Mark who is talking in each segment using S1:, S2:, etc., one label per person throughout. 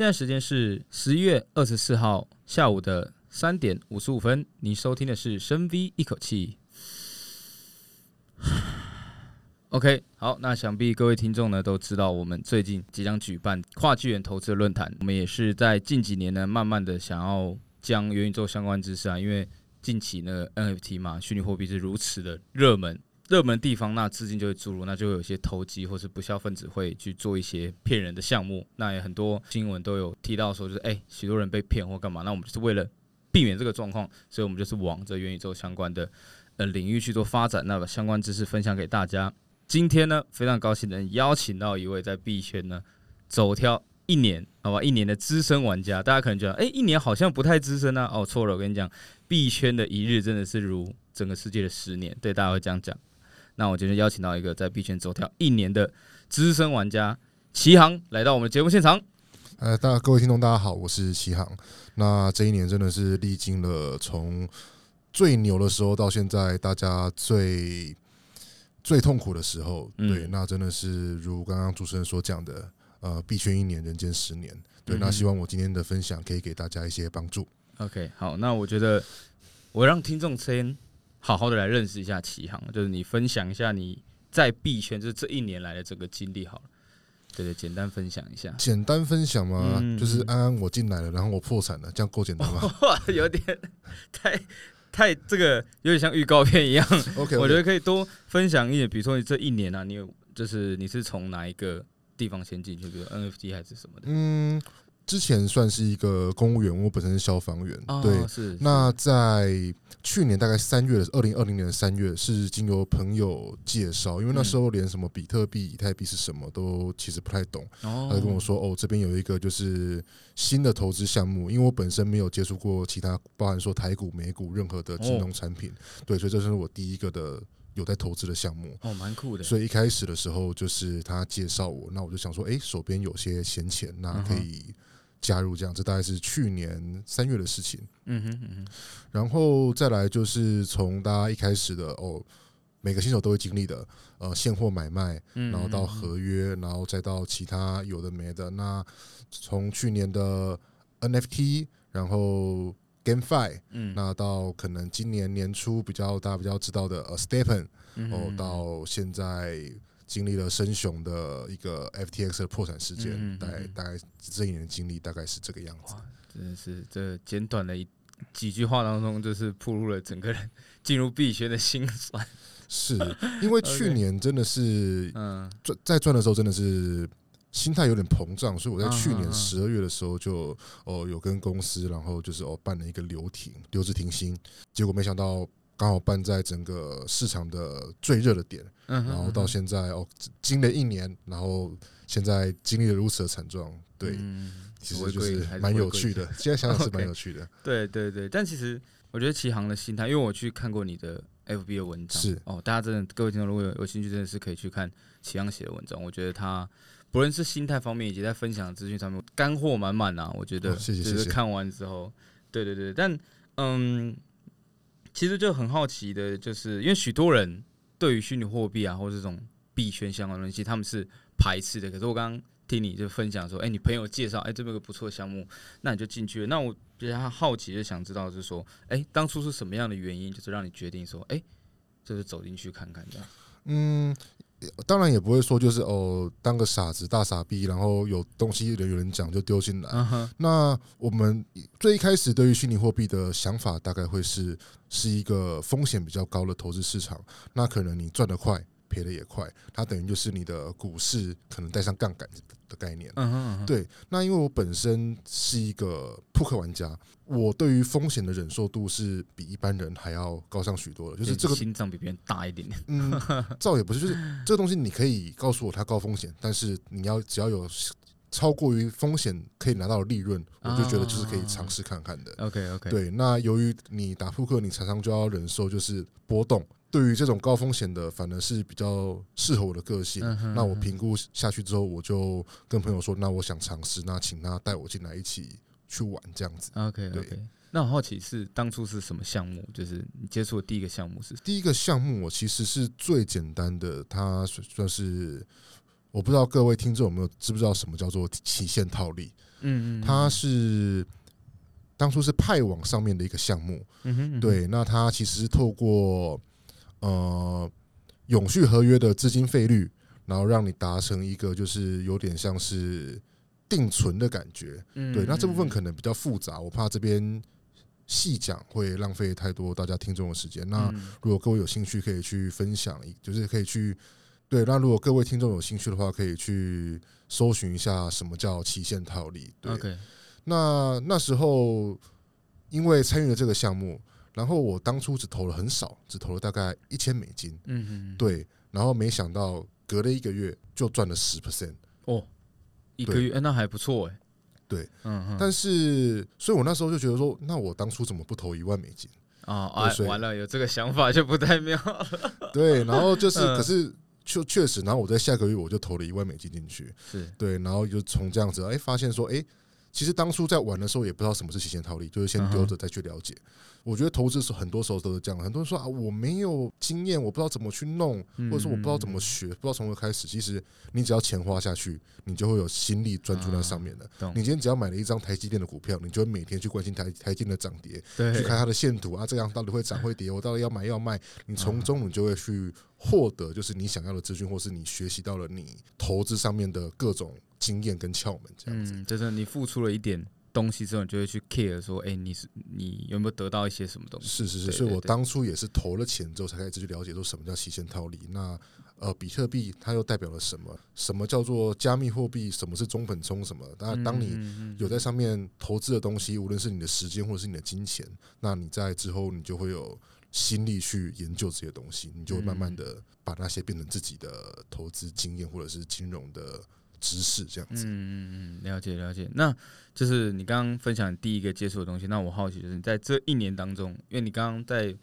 S1: 现在时间是十一月二十四号下午的三点五十五分。你收听的是深 V 一口气。OK，好，那想必各位听众呢都知道，我们最近即将举办跨纪元投资论坛。我们也是在近几年呢，慢慢的想要将元宇宙相关知识啊，因为近期呢 NFT 嘛，虚拟货币是如此的热门。热门地方，那资金就会注入，那就会有一些投机或是不肖分子会去做一些骗人的项目。那也很多新闻都有提到说，就是哎，许多人被骗或干嘛。那我们就是为了避免这个状况，所以我们就是往这元宇宙相关的呃领域去做发展，那把相关知识分享给大家。今天呢，非常高兴能邀请到一位在币圈呢走跳一年，好吧，一年的资深玩家。大家可能觉得，哎，一年好像不太资深啊。哦，错了，我跟你讲，币圈的一日真的是如整个世界的十年。对，大家会这样讲。那我今天邀请到一个在币圈走跳一年的资深玩家齐航来到我们的节目现场。
S2: 呃，大家各位听众大家好，我是齐航。那这一年真的是历经了从最牛的时候到现在大家最最痛苦的时候。对，那真的是如刚刚主持人所讲的，呃，币圈一年，人间十年。对，那希望我今天的分享可以给大家一些帮助。
S1: OK，好，那我觉得我让听众先。好好的来认识一下启航，就是你分享一下你在币圈就是这一年来的整个经历好了，对对，简单分享一下。
S2: 简单分享嘛？嗯、就是安安我进来了，然后我破产了，这样够简单吗？
S1: 哇，有点太太这个有点像预告片一样。
S2: OK，, okay.
S1: 我觉得可以多分享一点，比如说你这一年啊，你有就是你是从哪一个地方先进去，比如 NFT 还是什么的？
S2: 嗯。之前算是一个公务员，我本身是消防员。哦、对，
S1: 是，
S2: 那在去年大概三月的二零二零年的三月，是经由朋友介绍，因为那时候连什么比特币、以太币是什么都其实不太懂。哦。他就跟我说：“哦，这边有一个就是新的投资项目，因为我本身没有接触过其他，包含说台股、美股任何的金融产品。哦、对，所以这是我第一个的有在投资的项目。
S1: 哦，蛮酷的。
S2: 所以一开始的时候就是他介绍我，那我就想说，哎，手边有些闲钱，那可以。嗯”加入这样，这大概是去年三月的事情。嗯哼嗯哼，然后再来就是从大家一开始的哦，每个新手都会经历的呃现货买卖，然后到合约，然后再到其他有的没的。那从去年的 NFT，然后 GameFi，嗯，那到可能今年年初比较大家比较知道的呃 Stepen，哦，到现在。经历了深熊的一个 FTX 的破产事件，嗯嗯嗯大概大概这一年的经历大概是这个样子。
S1: 真的是这简短的一几句话当中，就是铺露了整个人进入币圈的心酸。
S2: 是因为 去年真的是嗯赚在赚的时候真的是心态有点膨胀，所以我在去年十二月的时候就哦有跟公司然后就是哦办了一个留停留职停薪，结果没想到。刚好办在整个市场的最热的点，然后到现在哦，经历一年，然后现在经历了如此的惨状，对，其实就是蛮有趣的。现在想想是 蛮有趣的。
S1: 对对对，但其实我觉得齐航的心态，因为我去看过你的 FB 的文章，是哦，大家真的各位听众如果有有兴趣，真的是可以去看齐航写的文章。我觉得他不论是心态方面，以及在分享资讯上面，干货满满啊！我觉得，谢谢谢谢。就是看完之后，对对对，但嗯。其实就很好奇的，就是因为许多人对于虚拟货币啊，或者这种币圈相关的东西，他们是排斥的。可是我刚刚听你就分享说，哎，你朋友介绍，哎，这么个不错的项目，那你就进去了。那我比较好奇，就想知道，就是说，哎，当初是什么样的原因，就是让你决定说，哎，就是走进去看看这样。
S2: 嗯。当然也不会说就是哦，当个傻子大傻逼，然后有东西有人讲就丢进来。Uh. 那我们最一开始对于虚拟货币的想法，大概会是是一个风险比较高的投资市场。那可能你赚得快。赔的也快，它等于就是你的股市可能带上杠杆的概念。嗯哼嗯哼，对。那因为我本身是一个扑克玩家，我对于风险的忍受度是比一般人还要高上许多的。就是这个
S1: 心脏比别人大一点点。
S2: 嗯，倒也不是，就是这个东西你可以告诉我它高风险，但是你要只要有超过于风险可以拿到的利润，我就觉得就是可以尝试看看的。
S1: OK OK。
S2: 对，那由于你打扑克，你常常就要忍受就是波动。对于这种高风险的，反而是比较适合我的个性。那我评估下去之后，我就跟朋友说：“那我想尝试，那请他带我进来一起去玩，这样子。”
S1: OK OK。那我好奇是当初是什么项目？就是你接触的第一个项目是？
S2: 第一个项目，我其实是最简单的，它算是我不知道各位听众有没有知不知道什么叫做期限套利。嗯嗯，它是当初是派网上面的一个项目，嗯哼，对，那它其实是透过呃永续合约的资金费率，然后让你达成一个就是有点像是定存的感觉，对，那这部分可能比较复杂，我怕这边。细讲会浪费太多大家听众的时间。那如果各位有兴趣，可以去分享，就是可以去对。那如果各位听众有兴趣的话，可以去搜寻一下什么叫期限套利。对.那那时候因为参与了这个项目，然后我当初只投了很少，只投了大概一千美金。嗯嗯。对，然后没想到隔了一个月就赚了十 percent。哦，
S1: 一个月，那还不错哎。
S2: 对，嗯哼，但是，所以我那时候就觉得说，那我当初怎么不投一万美金
S1: 啊？啊，完了，有这个想法就不太妙了。
S2: 对，然后就是，可是确确实，然后我在下个月我就投了一万美金进去，是对，然后就从这样子，哎，发现说，哎。其实当初在玩的时候也不知道什么是期限套利，就是先丢着再去了解。我觉得投资是很多时候都是这样，很多人说啊，我没有经验，我不知道怎么去弄，或者说我不知道怎么学，不知道从何开始。其实你只要钱花下去，你就会有心力专注在上面的。你今天只要买了一张台积电的股票，你就会每天去关心台台积电的涨跌，去看它的线图啊，这样到底会涨会跌，我到底要买要卖。你从中你就会去获得就是你想要的资讯，或是你学习到了你投资上面的各种。经验跟窍门这样子，
S1: 嗯，就是你付出了一点东西之后，你就会去 care 说，哎、欸，你是你有没有得到一些什么东西？
S2: 是是是，所以我当初也是投了钱之后，才开始去了解说什么叫期限套利。那呃，比特币它又代表了什么？什么叫做加密货币？什么是中本聪？什么？那，当你有在上面投资的东西，无论是你的时间或者是你的金钱，那你在之后你就会有心力去研究这些东西，你就会慢慢的把那些变成自己的投资经验或者是金融的。知识这样子，嗯
S1: 嗯嗯，了解了解。那就是你刚刚分享第一个接触的东西。那我好奇就是在这一年当中，因为你刚刚在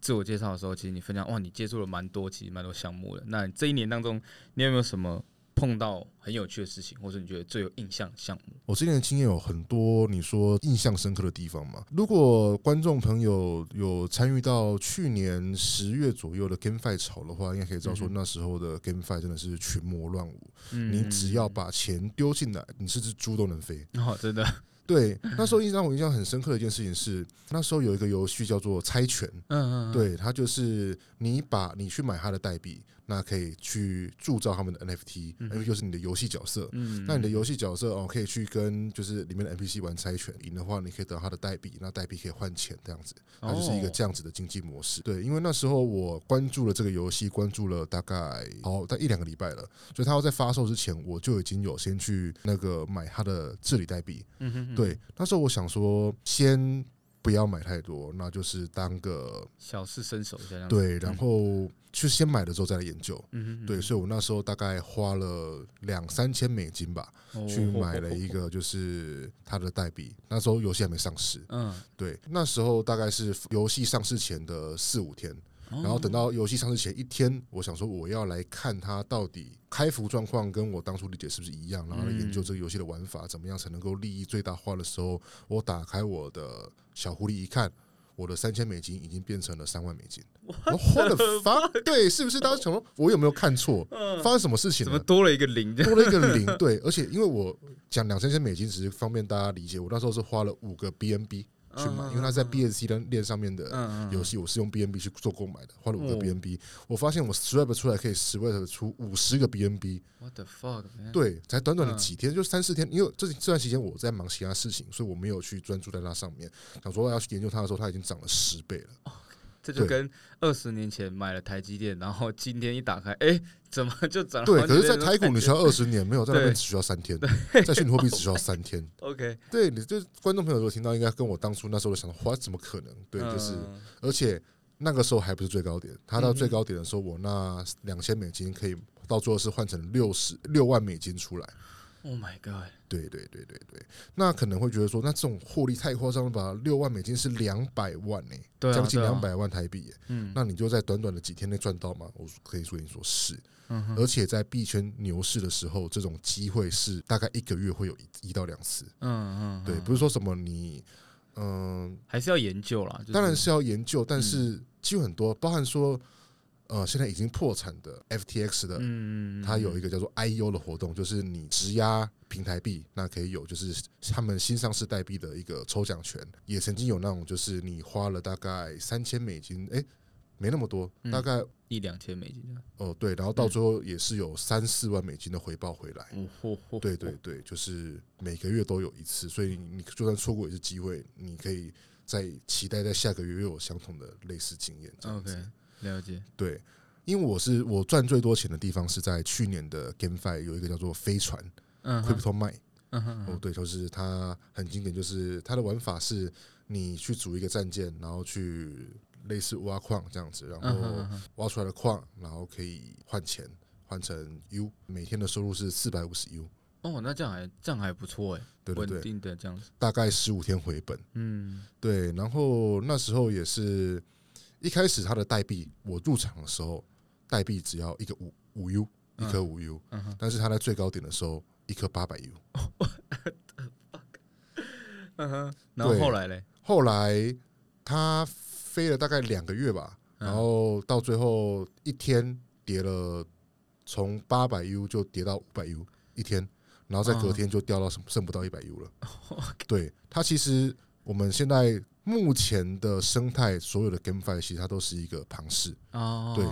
S1: 自我介绍的时候，其实你分享哇，你接触了蛮多，其实蛮多项目的。那这一年当中，你有没有什么？碰到很有趣的事情，或者你觉得最有印象的项目？
S2: 我之前的经验有很多，你说印象深刻的地方嘛？如果观众朋友有参与到去年十月左右的 GameFi 潮的话，应该可以知道说那时候的 GameFi 真的是群魔乱舞。嗯，你只要把钱丢进来，你是只猪都能飞。
S1: 哦，真的。
S2: 对，那时候印象我印象很深刻的一件事情是，那时候有一个游戏叫做猜拳。嗯嗯。对，它就是你把你去买它的代币。那可以去铸造他们的 NFT，因为就是你的游戏角色。嗯，那你的游戏角色哦，可以去跟就是里面的 NPC 玩猜拳，赢的话你可以得到他的代币，那代币可以换钱，这样子，它就是一个这样子的经济模式。对，因为那时候我关注了这个游戏，关注了大概哦在一两个礼拜了，所以它要在发售之前，我就已经有先去那个买它的治理代币。嗯哼，对，那时候我想说先。不要买太多，那就是当个
S1: 小试身手这样。
S2: 对，然后去先买了之后再来研究。嗯，对，所以我那时候大概花了两三千美金吧，去买了一个就是它的代币。那时候游戏还没上市。嗯，对，那时候大概是游戏上市前的四五天。然后等到游戏上市前一天，我想说我要来看它到底开服状况跟我当初理解是不是一样，然后来研究这个游戏的玩法怎么样才能够利益最大化的时候，我打开我的小狐狸一看，我的三千美金已经变成了三万美金。我花了发，对，是不是当时想说我有没有看错？发生什么事情？
S1: 怎么多了一个零？
S2: 多了一个零？对，而且因为我讲两三千美金只是方便大家理解，我那时候是花了五个 BNB。去买，因为它在 BSC 的链上面的游戏，我是用 BNB 去做购买的，花了五个 BNB。我发现我 swap 出来可以 swap 出五十个 BNB。
S1: What the fuck？
S2: 对，才短短的几天，就三四天。因为这这段时间我在忙其他事情，所以我没有去专注在那上面。想说要去研究它的时候，它已经涨了十倍了。
S1: 这就跟二十年前买了台积电，然后今天一打开，哎，怎么就涨了？
S2: 对，可是，在台股你需要二十年，没有在那边只需要三天，在虚拟货币只需要 三天。
S1: OK，
S2: 对，你就观众朋友如果听到，应该跟我当初那时候想的话，怎么可能？对，就是，而且那个时候还不是最高点，它到最高点的时候，我那两千美金可以到最后是换成六十六万美金出来。
S1: Oh my god！
S2: 对对对对对，那可能会觉得说，那这种获利太夸张了吧？六万美金是两百万呢，将近两百万台币耶。嗯，那你就在短短的几天内赚到吗？我可以说你说是，而且在币圈牛市的时候，这种机会是大概一个月会有一一到两次。嗯嗯，对，不是说什么你嗯，
S1: 还是要研究啦，
S2: 当然是要研究，但是机会很多，包含说。呃，现在已经破产的 FTX 的，嗯，它有一个叫做 IEO 的活动，就是你质押平台币，那可以有就是他们新上市代币的一个抽奖权。也曾经有那种就是你花了大概三千美金，哎，没那么多，大概
S1: 一两千美金。
S2: 哦，对，然后到最后也是有三四万美金的回报回来。对对对，就是每个月都有一次，所以你就算错过一次机会，你可以再期待在下个月又有相同的类似经验。这样子。
S1: 了解，
S2: 对，因为我是我赚最多钱的地方是在去年的 GameFi 有一个叫做飞船，嗯，Crypto Mine，嗯哼，哦，对，就是它很经典，就是它的玩法是你去组一个战舰，然后去类似挖矿这样子，然后挖出来的矿，然后可以换钱，换成 U，每天的收入是四百五十 U。
S1: 哦，那这样还这样还不错哎，
S2: 对对对，
S1: 稳定的这样子，
S2: 大概十五天回本，嗯，对，然后那时候也是。一开始它的代币，我入场的时候，代币只要一个五五 U，一颗五 U，但是它在最高点的时候，一颗八百 U。
S1: 嗯哼，然后后来嘞？
S2: 后来它飞了大概两个月吧，然后到最后一天跌了，从八百 U 就跌到五百 U 一天，然后在隔天就掉到剩剩不到一百 U 了。对，它其实我们现在。目前的生态，所有的 GameFi 其实它都是一个庞氏。哦，对，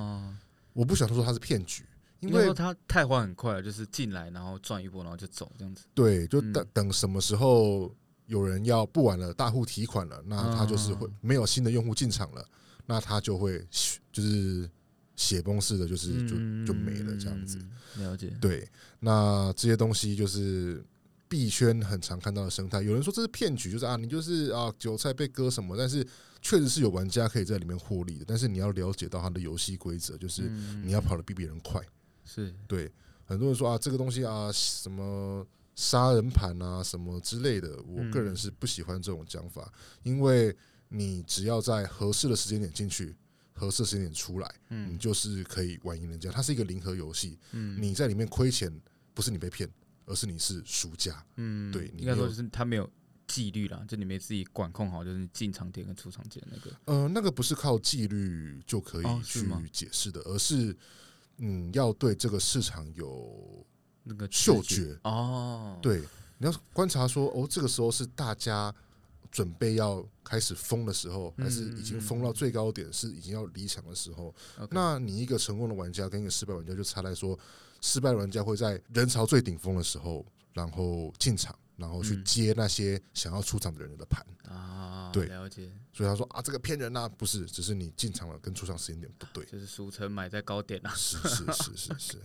S2: 我不想说它是骗局，因为
S1: 它太换很快了，就是进来然后赚一波，然后就走这样子。
S2: 对，就等等什么时候有人要不玩了，大户提款了，那他就是会没有新的用户进场了，那他就会就是血崩式的，就是就就没了这样子。
S1: 了解。
S2: 对，那这些东西就是。币圈很常看到的生态，有人说这是骗局，就是啊，你就是啊韭菜被割什么，但是确实是有玩家可以在里面获利的，但是你要了解到它的游戏规则，就是你要跑得比别人快，
S1: 是
S2: 对。很多人说啊，这个东西啊，什么杀人盘啊，什么之类的，我个人是不喜欢这种讲法，因为你只要在合适的时间点进去，合适时间点出来，你就是可以玩赢人家。它是一个零和游戏，你在里面亏钱，不是你被骗。而是你是输家，嗯，对，
S1: 应该说就是他没有纪律啦，就你没自己管控好，就是进场点跟出场点那个，
S2: 呃，那个不是靠纪律就可以去解释的，而是嗯，要对这个市场有那个嗅觉。哦，对，你要观察说哦，这个时候是大家准备要开始疯的时候，还是已经疯到最高点，是已经要离场的时候？那你一个成功的玩家跟一个失败玩家就差在说。失败玩家会在人潮最顶峰的时候，然后进场，然后去接那些想要出场的人的盘啊。对，
S1: 了解。
S2: 所以他说啊，这个骗人呐，不是，只是你进场了跟出场时间点不对，
S1: 就是俗称买在高点啊。
S2: 是是是是是。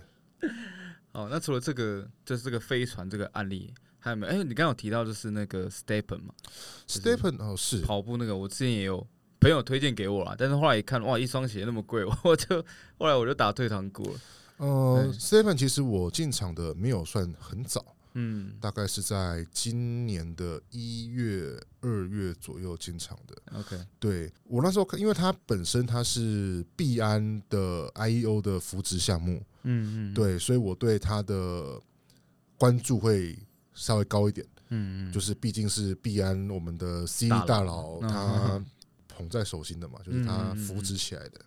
S1: 哦，那除了这个，就是这个飞船这个案例，还有没有？哎，你刚刚有提到就是那个 Stepen 嘛
S2: ，Stepen 哦，是
S1: 跑步那个，我之前也有朋友推荐给我啦，但是后来一看，哇，一双鞋那么贵，我就后来我就打退堂鼓了。
S2: 呃，STEPN 其实我进场的没有算很早，嗯，大概是在今年的一月、二月左右进场的。
S1: OK，
S2: 对，我那时候看，因为它本身它是币安的 IEO 的扶植项目，嗯嗯，对，所以我对它的关注会稍微高一点，嗯嗯，就是毕竟是币安我们的 C 大佬他捧在手心的嘛，就是他扶植起来的。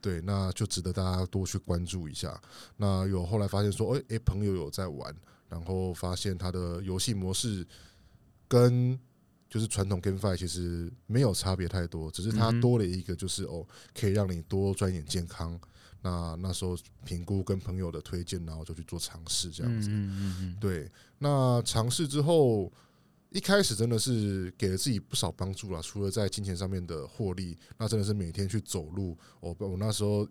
S2: 对，那就值得大家多去关注一下。那有后来发现说，哎、欸、哎，朋友有在玩，然后发现他的游戏模式跟就是传统 GameFi 其实没有差别太多，只是它多了一个就是哦，可以让你多赚一点健康。那那时候评估跟朋友的推荐，然后就去做尝试这样子。对，那尝试之后。一开始真的是给了自己不少帮助了，除了在金钱上面的获利，那真的是每天去走路。我我那时候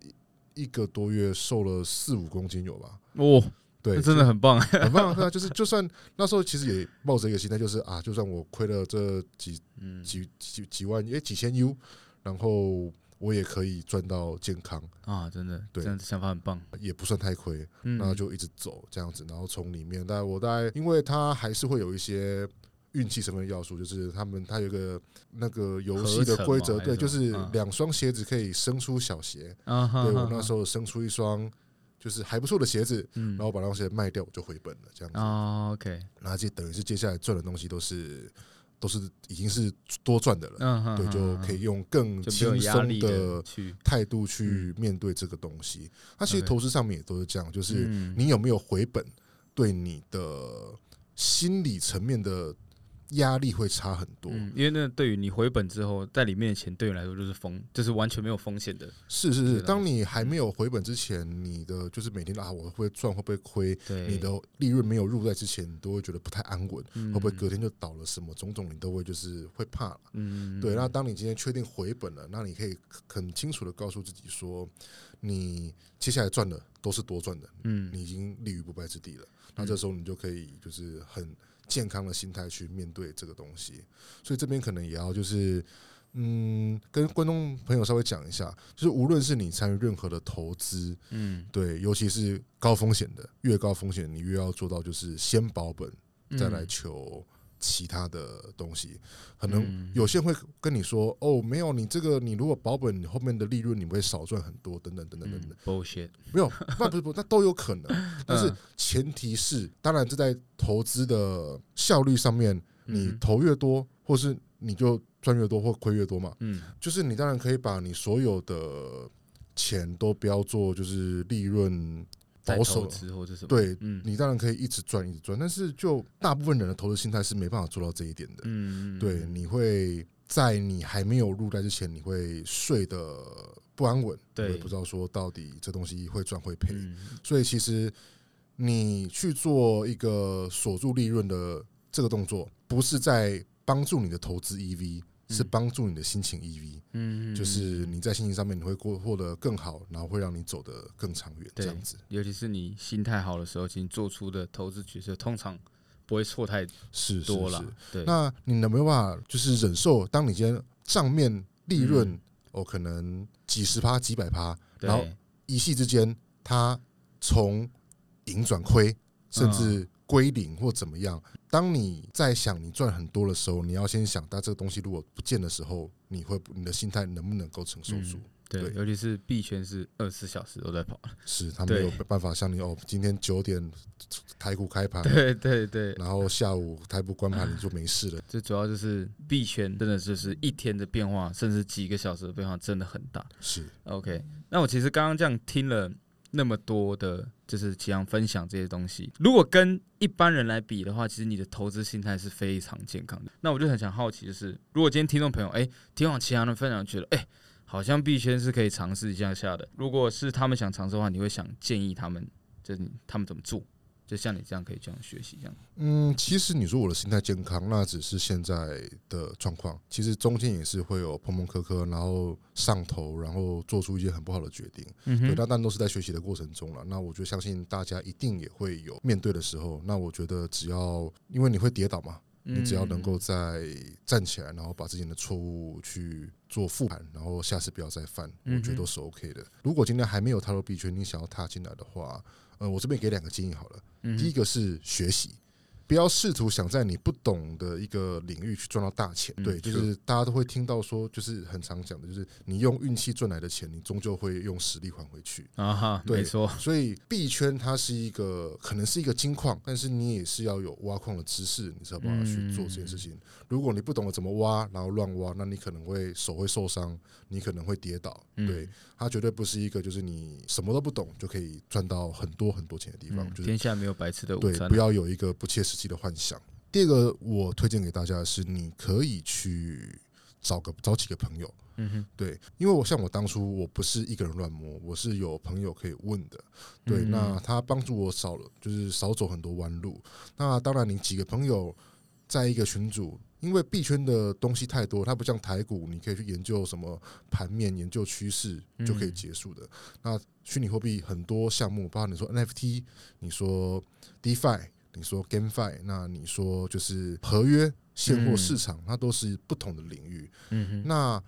S2: 一个多月瘦了四五公斤有吧？
S1: 哦，对，真的很棒，
S2: 很 棒。对啊，就是就算那时候其实也抱着一个心态，就是啊，就算我亏了这几几几几万，诶，几千 U，然后我也可以赚到健康
S1: 啊！真的，
S2: 对，
S1: 这样子想法很棒，
S2: 也不算太亏。那就一直走这样子，然后从里面，但我大概因为它还是会有一些。运气成分的要素就是他们，他有个那个游戏的规则，对，就是两双鞋子可以生出小鞋。对，我那时候生出一双就是还不错的鞋子，然后把那双鞋卖掉，我就回本了，这样子。
S1: 哦，OK。
S2: 然后就等于是接下来赚的东西都是都是已经是多赚的了，嗯、对，就可以用更轻松的态度去面对这个东西。那其实投资上面也都是这样，就是你有没有回本，对你的心理层面的。压力会差很多，
S1: 嗯，因为那对于你回本之后，在里面的钱对你来说就是风，就是完全没有风险的。
S2: 是是是，当你还没有回本之前，你的就是每天啊，我会不会赚，会不会亏？对，你的利润没有入袋之前，你都会觉得不太安稳，会不会隔天就倒了？什么种种，你都会就是会怕。嗯，对。那当你今天确定回本了，那你可以很清楚的告诉自己说，你接下来赚的都是多赚的，嗯，你已经立于不败之地了。那这时候你就可以就是很。健康的心态去面对这个东西，所以这边可能也要就是，嗯，跟观众朋友稍微讲一下，就是无论是你参与任何的投资，嗯，对，尤其是高风险的，越高风险你越要做到就是先保本，再来求。其他的东西，可能有些人会跟你说：“哦，没有，你这个你如果保本，你后面的利润你会少赚很多，等等等等等等。”
S1: bullshit，
S2: 没有，那不是不，那都有可能。但是前提是，当然这在投资的效率上面，你投越多，或是你就赚越多或亏越多嘛。嗯，就是你当然可以把你所有的钱都不要做，就是利润。保守或者什么？对，你当然可以一直赚，一直赚，但是就大部分人的投资心态是没办法做到这一点的。嗯，对，你会在你还没有入袋之前，你会睡得不安稳，对，不知道说到底这东西会赚会赔。所以其实你去做一个锁住利润的这个动作，不是在帮助你的投资 EV。是帮助你的心情 EV，嗯，就是你在心情上面你会过获得更好，然后会让你走得更长远，这样子。
S1: 尤其是你心态好的时候，其实做出的投资决策通常不会错太是多了。对，
S2: 那你能没有办法就是忍受？当你今天账面利润哦，可能几十趴、几百趴，然后一夕之间它从盈转亏，甚至。归零或怎么样？当你在想你赚很多的时候，你要先想，但这个东西如果不见的时候，你会你的心态能不能够承受住？嗯、
S1: 对，对，尤其是币圈是二十四小时都在跑，
S2: 是他没有办法像你哦，今天九点台股开盘，
S1: 对对对，
S2: 然后下午台股关盘你就没事了。
S1: 这主要就是币圈真的就是一天的变化，甚至几个小时的变化真的很大。
S2: 是
S1: OK，那我其实刚刚这样听了。那么多的，就是想要分享这些东西。如果跟一般人来比的话，其实你的投资心态是非常健康的。那我就很想好奇，就是如果今天听众朋友，哎，听完其他的分享，觉得，哎，好像币圈是可以尝试一下下的。如果是他们想尝试的话，你会想建议他们，就是他们怎么做？就像你这样可以这样学习这样。
S2: 嗯，其实你说我的心态健康，那只是现在的状况。其实中间也是会有碰碰磕磕，然后上头，然后做出一些很不好的决定。嗯哼，对，那但都是在学习的过程中了。那我就相信大家一定也会有面对的时候。那我觉得只要因为你会跌倒嘛，你只要能够再站起来，然后把自己的错误去做复盘，然后下次不要再犯，我觉得都是 OK 的。如果今天还没有踏入币圈，你想要踏进来的话。呃，我这边给两个建议好了。第一个是学习。不要试图想在你不懂的一个领域去赚到大钱，对，就是大家都会听到说，就是很常讲的，就是你用运气赚来的钱，你终究会用实力还回去啊哈，对，没错。所以币圈它是一个可能是一个金矿，但是你也是要有挖矿的知识，你才有办法去做这件事情。如果你不懂得怎么挖，然后乱挖，那你可能会手会受伤，你可能会跌倒。对，它绝对不是一个就是你什么都不懂就可以赚到很多很多钱的地方。就是
S1: 天下没有白吃的午餐，
S2: 对，不要有一个不切实际的幻想。第二个，我推荐给大家的是，你可以去找个找几个朋友，嗯哼，对，因为我像我当初我不是一个人乱摸，我是有朋友可以问的，对，那他帮助我少了，就是少走很多弯路。那当然，你几个朋友在一个群组，因为币圈的东西太多，它不像台股，你可以去研究什么盘面、研究趋势就可以结束的。那虚拟货币很多项目，包括你说 NFT，你说 DeFi。你说 GameFi，那你说就是合约现货市场，它都是不同的领域。嗯哼，那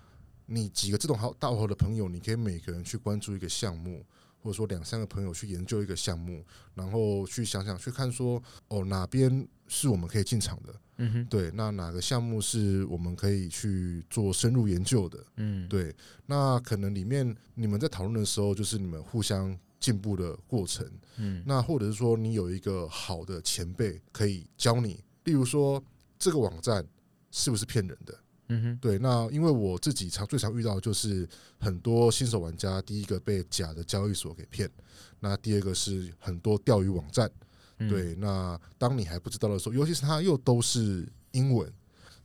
S2: 你几个这种好大伙的朋友，你可以每个人去关注一个项目，或者说两三个朋友去研究一个项目，然后去想想去看说，哦，哪边是我们可以进场的？嗯哼，对，那哪个项目是我们可以去做深入研究的？嗯，对，那可能里面你们在讨论的时候，就是你们互相。进步的过程，嗯，那或者是说你有一个好的前辈可以教你，例如说这个网站是不是骗人的？
S1: 嗯哼，
S2: 对。那因为我自己常最常遇到的就是很多新手玩家，第一个被假的交易所给骗，那第二个是很多钓鱼网站。嗯、对，那当你还不知道的时候，尤其是它又都是英文，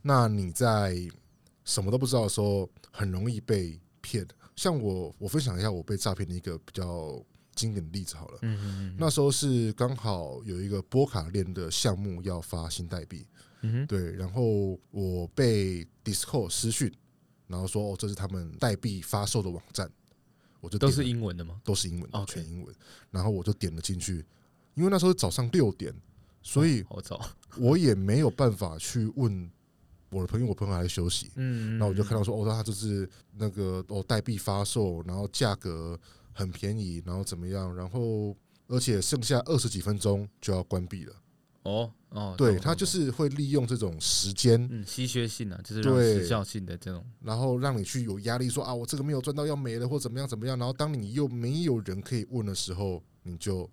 S2: 那你在什么都不知道的时候，很容易被骗。像我，我分享一下我被诈骗的一个比较经典的例子好了。
S1: 嗯嗯，
S2: 那时候是刚好有一个波卡链的项目要发新代币。
S1: 嗯，
S2: 对，然后我被 Discord 私讯，然后说哦，这是他们代币发售的网站，我就
S1: 都是英文的吗？
S2: 都是英文全英文。然后我就点了进去。因为那时候早上六点，所以我也没有办法去问我的朋友，我朋友还在休息。嗯，那我就看到说，哦，他就是那个哦，代币发售，然后价格很便宜，然后怎么样，然后而且剩下二十几分钟就要关闭了。
S1: 哦哦，
S2: 对，他就是会利用这种时间，
S1: 嗯，稀缺性啊，就是时效性的这种，
S2: 然后让你去有压力，说啊，我这个没有赚到要没了，或怎么样怎么样。然后当你又没有人可以问的时候，你就。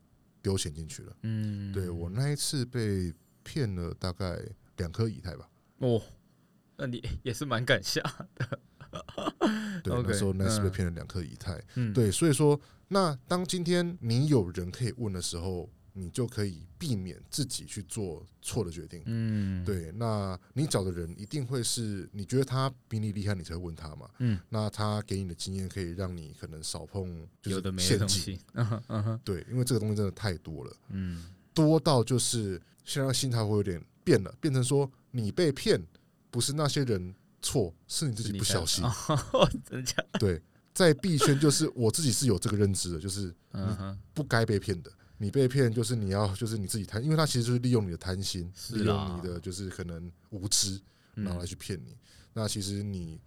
S2: 丢钱进去了，
S1: 嗯，
S2: 对，我那一次被骗了大概两颗以太吧。
S1: 哦，那你 也是蛮敢下的。
S2: 对，那时候那次被骗了两颗以太。
S1: 嗯，
S2: 对，所以说，那当今天你有人可以问的时候。你就可以避免自己去做错的决定。
S1: 嗯，
S2: 对。那你找的人一定会是你觉得他比你厉害，你才会问他嘛。
S1: 嗯。
S2: 那他给你的经验可以让你可能少碰就是
S1: 有的没的东西。嗯哼，嗯 哼。
S2: 对，因为这个东西真的太多了。
S1: 嗯。
S2: 多到就是现在心态会有点变了，变成说你被骗不是那些人错，是你自己不小心。
S1: 真假？
S2: 对，在币圈就是我自己是有这个认知的，就是不该被骗的。你被骗就是你要就是你自己贪，因为他其实就是利用你的贪心，利用你的就是可能无知，然后来去骗你。那其实你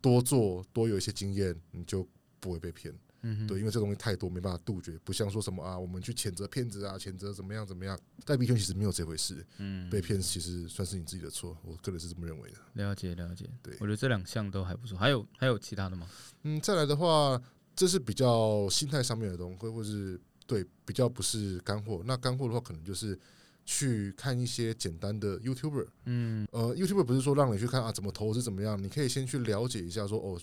S2: 多做多有一些经验，你就不会被骗。
S1: 嗯，
S2: 对，因为这东西太多，没办法杜绝。不像说什么啊，我们去谴责骗子啊，谴责怎么样怎么样，在币圈其实没有这回事。
S1: 嗯，
S2: 被骗其实算是你自己的错，我个人是这么认为的。
S1: 了解了解，
S2: 对，
S1: 我觉得这两项都还不错。还有还有其他的吗？
S2: 嗯，再来的话，这是比较心态上面的东西，或是。对，比较不是干货。那干货的话，可能就是去看一些简单的 YouTuber。
S1: 嗯，
S2: 呃，YouTuber 不是说让你去看啊怎么投资怎么样，你可以先去了解一下说哦，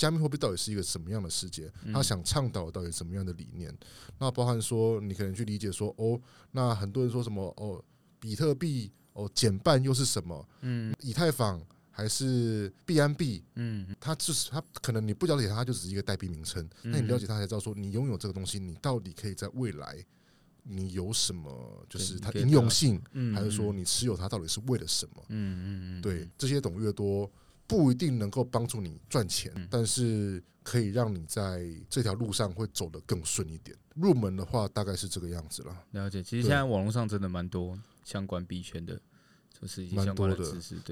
S2: 加密货币到底是一个什么样的世界，他想倡导到底什么样的理念。那包含说你可能去理解说哦，那很多人说什么哦，比特币哦减半又是什么？
S1: 嗯，
S2: 以太坊。还是币安币，
S1: 嗯，
S2: 它就是它，可能你不了解它，它就只是一个代币名称。那你了解它，才知道说你拥有这个东西，你到底可以在未来，你有什么，就是它应用性，还是说你持有它到底是为了什么？
S1: 嗯嗯
S2: 对，这些懂越多，不一定能够帮助你赚钱，但是可以让你在这条路上会走得更顺一点。入门的话，大概是这个样子了。
S1: 了解，其实现在网络上真的蛮多相关币圈的。
S2: 蛮多的，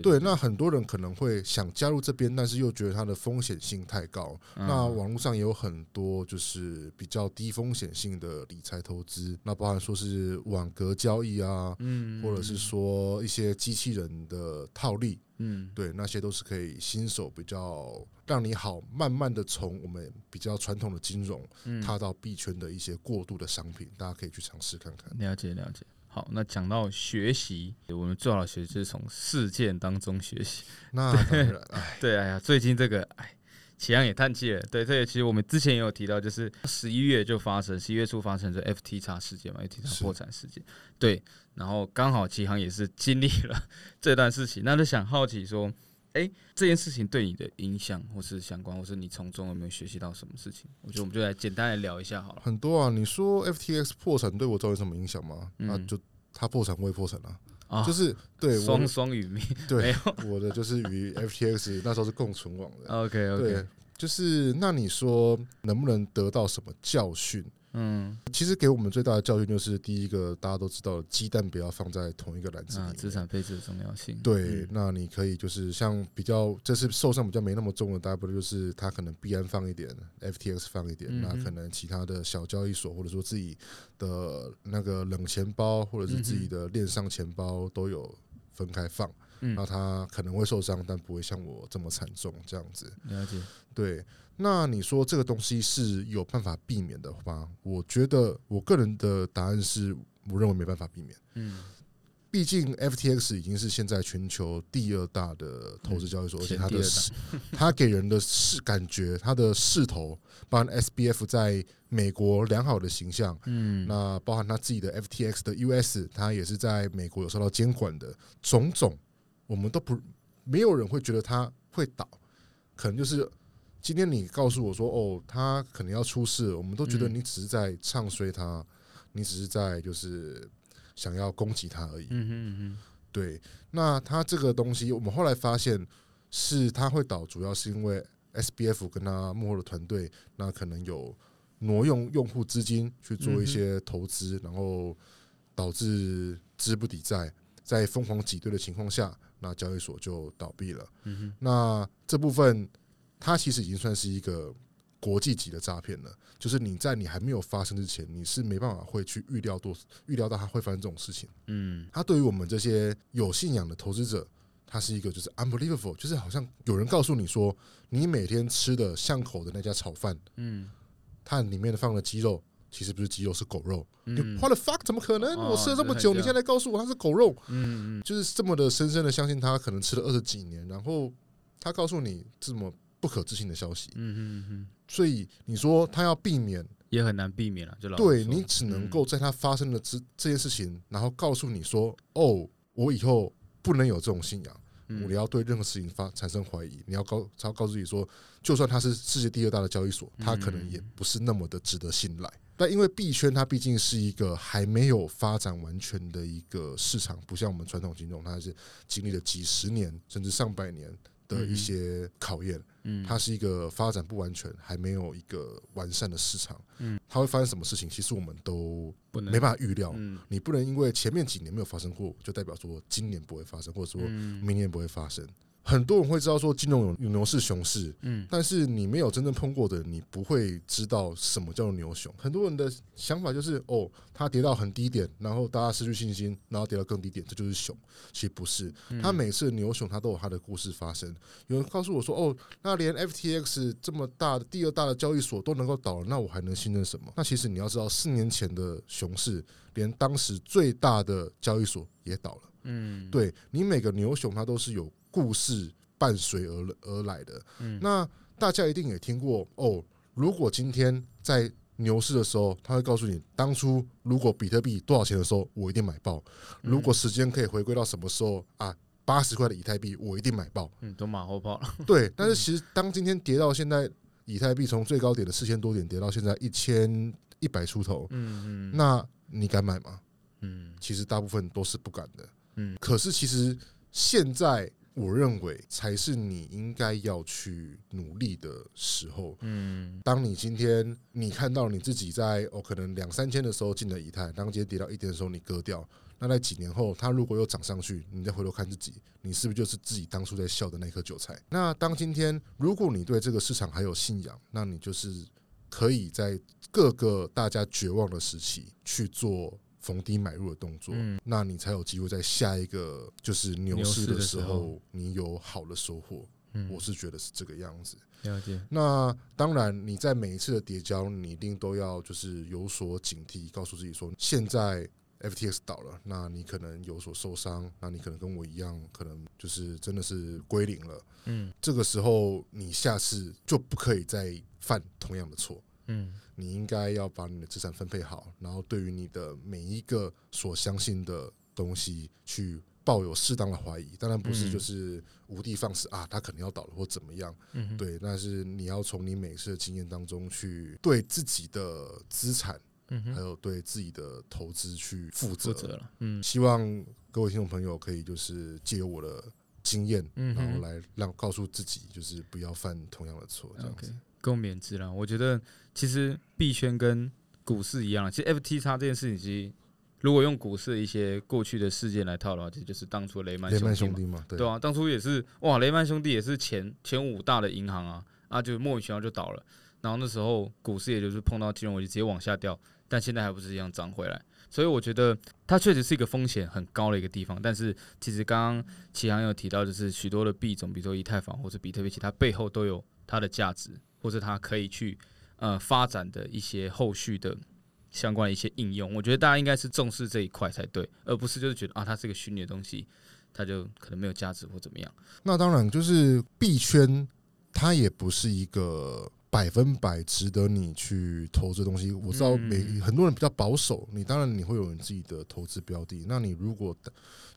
S2: 对，那很多人可能会想加入这边，但是又觉得它的风险性太高。那网络上也有很多就是比较低风险性的理财投资，那包含说是网格交易啊，
S1: 嗯，
S2: 或者是说一些机器人的套利，
S1: 嗯，
S2: 对，那些都是可以新手比较让你好慢慢的从我们比较传统的金融踏到币圈的一些过渡的商品，大家可以去尝试看看。
S1: 了解，了解。好，那讲到学习，我们最好的学习就是从事件当中学习。
S2: 那当然，
S1: 对，哎呀，最近这个，哎，启阳也叹气了。对，这个其实我们之前也有提到，就是十一月就发生，十一月初发生这 FTX 事件嘛，FTX 破产事件。对，然后刚好启航也是经历了 这段事情，那就想好奇说，哎、欸，这件事情对你的影响，或是相关，或是你从中有没有学习到什么事情？我觉得我们就来简单来聊一下好了。
S2: 很多啊，你说 FTX 破产对我造成什么影响吗？那、嗯、就他破产，我也破产了，啊、就是对
S1: 双双与命。
S2: 对，我的就是与 FTX 那时候是共存亡的。
S1: OK OK，
S2: 对，就是那你说能不能得到什么教训？
S1: 嗯，
S2: 其实给我们最大的教训就是，第一个大家都知道，鸡蛋不要放在同一个篮子里。
S1: 资产配置的重要性。
S2: 对，那你可以就是像比较，这次受伤比较没那么重的，大不了就是他可能币安放一点，FTX 放一点，那可能其他的小交易所或者说自己的那个冷钱包或者是自己的链上钱包都有分开放。那他可能会受伤，但不会像我这么惨重这样子。
S1: 了解。
S2: 对。那你说这个东西是有办法避免的吗，我觉得我个人的答案是，我认为没办法避免。
S1: 嗯，
S2: 毕竟 FTX 已经是现在全球第二大的投资交易所，嗯、而且它的它给人的势感觉，它的势头，包含 SBF 在美国良好的形象，嗯，那包含他自己的 FTX 的 US，它也是在美国有受到监管的种种，我们都不没有人会觉得它会倒，可能就是今天你告诉我说，哦，它可能要出事，我们都觉得你只是在唱衰它，你只是在就是。想要攻击他而已。对。那他这个东西，我们后来发现是他会倒，主要是因为 SBF 跟他幕后的团队，那可能有挪用用户资金去做一些投资，然后导致资不抵债，在疯狂挤兑的情况下，那交易所就倒闭了。嗯哼，那这部分它其实已经算是一个。国际级的诈骗了，就是你在你还没有发生之前，你是没办法会去预料多预料到它会发生这种事情。嗯，它对于我们这些有信仰的投资者，它是一个就是 unbelievable，就是好像有人告诉你说，你每天吃的巷口的那家炒饭，嗯，它里面放的鸡肉其实不是鸡肉，是狗肉。嗯，What the fuck？怎么可能？我吃了这么久，你现在告诉我它是狗肉？嗯嗯，就是这么的深深的相信他，可能吃了二十几年，然后他告诉你这么不可置信的消息。嗯嗯嗯。所以你说他要避免
S1: 也很难避免了，就
S2: 对你只能够在他发生的这这件事情，然后告诉你说：“哦，我以后不能有这种信仰，你要对任何事情发产生怀疑。”你要告，要告诉自己说，就算他是世界第二大的交易所，他可能也不是那么的值得信赖。但因为币圈它毕竟是一个还没有发展完全的一个市场，不像我们传统金融，它是经历了几十年甚至上百年。的一些考验，嗯，它是一个发展不完全，还没有一个完善的市场，嗯，它会发生什么事情，其实我们都没办法预料，嗯，你不能因为前面几年没有发生过，就代表说今年不会发生，或者说明年不会发生。很多人会知道说金融有有牛市熊市，嗯，但是你没有真正碰过的，你不会知道什么叫做牛熊。很多人的想法就是哦，它跌到很低点，然后大家失去信心，然后跌到更低点，这就是熊。其实不是，它每次牛熊它都有它的故事发生。有人告诉我说哦，那连 FTX 这么大的第二大的交易所都能够倒了，那我还能信任什么？那其实你要知道，四年前的熊市，连当时最大的交易所也倒了。嗯，对，你每个牛熊它都是有。故事伴随而而来的，嗯，那大家一定也听过哦。如果今天在牛市的时候，他会告诉你，当初如果比特币多少钱的时候，我一定买爆。如果时间可以回归到什么时候啊，八十块的以太币，我一定买爆。
S1: 嗯，都马后炮了。
S2: 对，但是其实当今天跌到现在，以太币从最高点的四千多点跌到现在一千一百出头，嗯嗯，那你敢买吗？嗯，其实大部分都是不敢的。嗯，可是其实现在。我认为才是你应该要去努力的时候。嗯，当你今天你看到你自己在哦，可能两三千的时候进了以太，当今天跌到一点的时候你割掉，那在几年后它如果又涨上去，你再回头看自己，你是不是就是自己当初在笑的那颗韭菜？那当今天如果你对这个市场还有信仰，那你就是可以在各个大家绝望的时期去做。逢低买入的动作，嗯，那你才有机会在下一个就是牛市的时候，你有好的收获。嗯，我是觉得是这个样子。了解。那当然，你在每一次的叠交，你一定都要就是有所警惕，告诉自己说，现在 FTX 倒了，那你可能有所受伤，那你可能跟我一样，可能就是真的是归零了。嗯，这个时候你下次就不可以再犯同样的错。嗯，你应该要把你的资产分配好，然后对于你的每一个所相信的东西去抱有适当的怀疑。当然不是就是无的放矢啊，他可能要倒了或怎么样。嗯，对，但是你要从你每次的经验当中去对自己的资产，嗯，还有对自己的投资去负责。负责了。嗯，希望各位听众朋友可以就是借由我的经验，然后来让告诉自己，就是不要犯同样的错，这样子。
S1: 共勉之了。我觉得其实币圈跟股市一样，其实 FTX 这件事情，其实如果用股市的一些过去的事件来套的话，其实就是当初雷曼兄弟嘛，对啊，当初也是哇，雷曼兄弟也是前前五大的银行啊，啊，就莫名其妙就倒了。然后那时候股市也就是碰到金融危机直接往下掉，但现在还不是一样涨回来。所以我觉得它确实是一个风险很高的一个地方。但是其实刚刚启航有提到，就是许多的币种，比如说以太坊或者比特币，其他背后都有它的价值。或者它可以去呃发展的一些后续的相关的一些应用。我觉得大家应该是重视这一块才对，而不是就是觉得啊，它是个虚拟的东西，它就可能没有价值或怎么样。
S2: 那当然，就是币圈，它也不是一个百分百值得你去投资的东西。我知道每很多人比较保守，你当然你会有你自己的投资标的。那你如果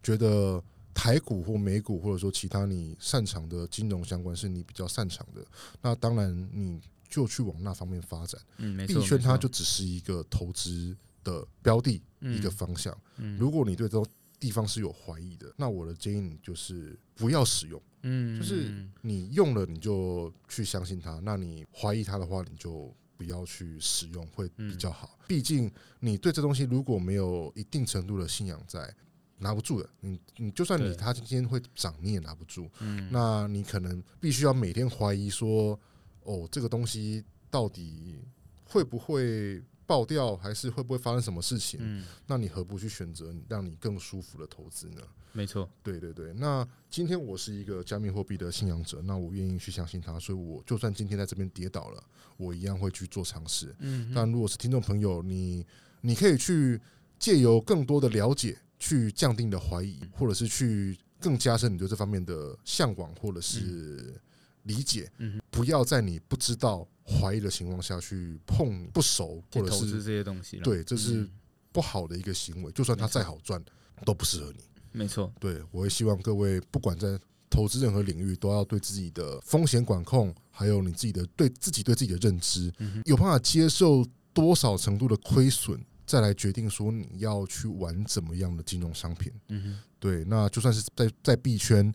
S2: 觉得台股或美股，或者说其他你擅长的金融相关是你比较擅长的，那当然你就去往那方面发展。
S1: 嗯，没错。
S2: 币圈它就只是一个投资的标的，一个方向。如果你对这种地方是有怀疑的，那我的建议你就是不要使用。嗯，就是你用了你就去相信它，那你怀疑它的话，你就不要去使用，会比较好。毕竟你对这东西如果没有一定程度的信仰在。拿不住的，你你就算你它今天会涨，你也拿不住。嗯，那你可能必须要每天怀疑说，哦，这个东西到底会不会爆掉，还是会不会发生什么事情？嗯，那你何不去选择让你更舒服的投资呢？
S1: 没错，
S2: 对对对。那今天我是一个加密货币的信仰者，那我愿意去相信它，所以我就算今天在这边跌倒了，我一样会去做尝试。嗯，但如果是听众朋友，你你可以去借由更多的了解。去降低你的怀疑，或者是去更加深你对这方面的向往，或者是理解。不要在你不知道、怀疑的情况下去碰不熟，或者是
S1: 这些东西。
S2: 对，这是不好的一个行为。就算它再好赚，都不适合你。
S1: 没错。
S2: 对，我也希望各位不管在投资任何领域，都要对自己的风险管控，还有你自己的对自己对自己的认知，有办法接受多少程度的亏损。再来决定说你要去玩怎么样的金融商品，嗯哼，对，那就算是在在币圈，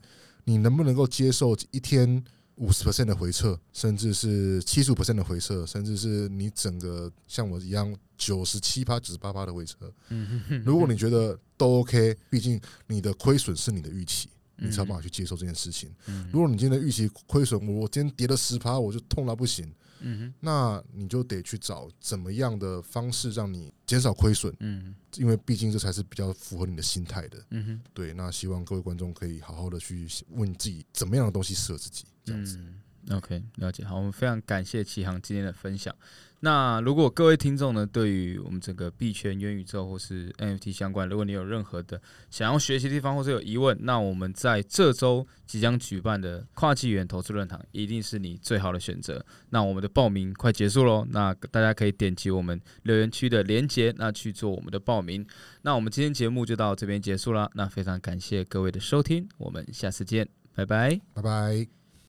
S2: 你能不能够接受一天五十 percent 的回撤，甚至是七十五 percent 的回撤，甚至是你整个像我一样九十七趴、九十八趴的回撤，嗯哼，如果你觉得都 OK，毕竟你的亏损是你的预期，你才有办法去接受这件事情。如果你今天的预期亏损，我今天跌了十趴，我就痛到不行。嗯哼，那你就得去找怎么样的方式让你减少亏损。嗯，因为毕竟这才是比较符合你的心态的。嗯哼，对。那希望各位观众可以好好的去问自己，怎么样的东西适合自己，这样子。
S1: 嗯，OK，了解。好，我们非常感谢启航今天的分享。那如果各位听众呢，对于我们整个币圈、元宇宙或是 NFT 相关，如果你有任何的想要学习地方，或是有疑问，那我们在这周即将举办的跨纪元投资论坛，一定是你最好的选择。那我们的报名快结束喽，那大家可以点击我们留言区的连接，那去做我们的报名。那我们今天节目就到这边结束了，那非常感谢各位的收听，我们下次见，拜拜，
S2: 拜拜。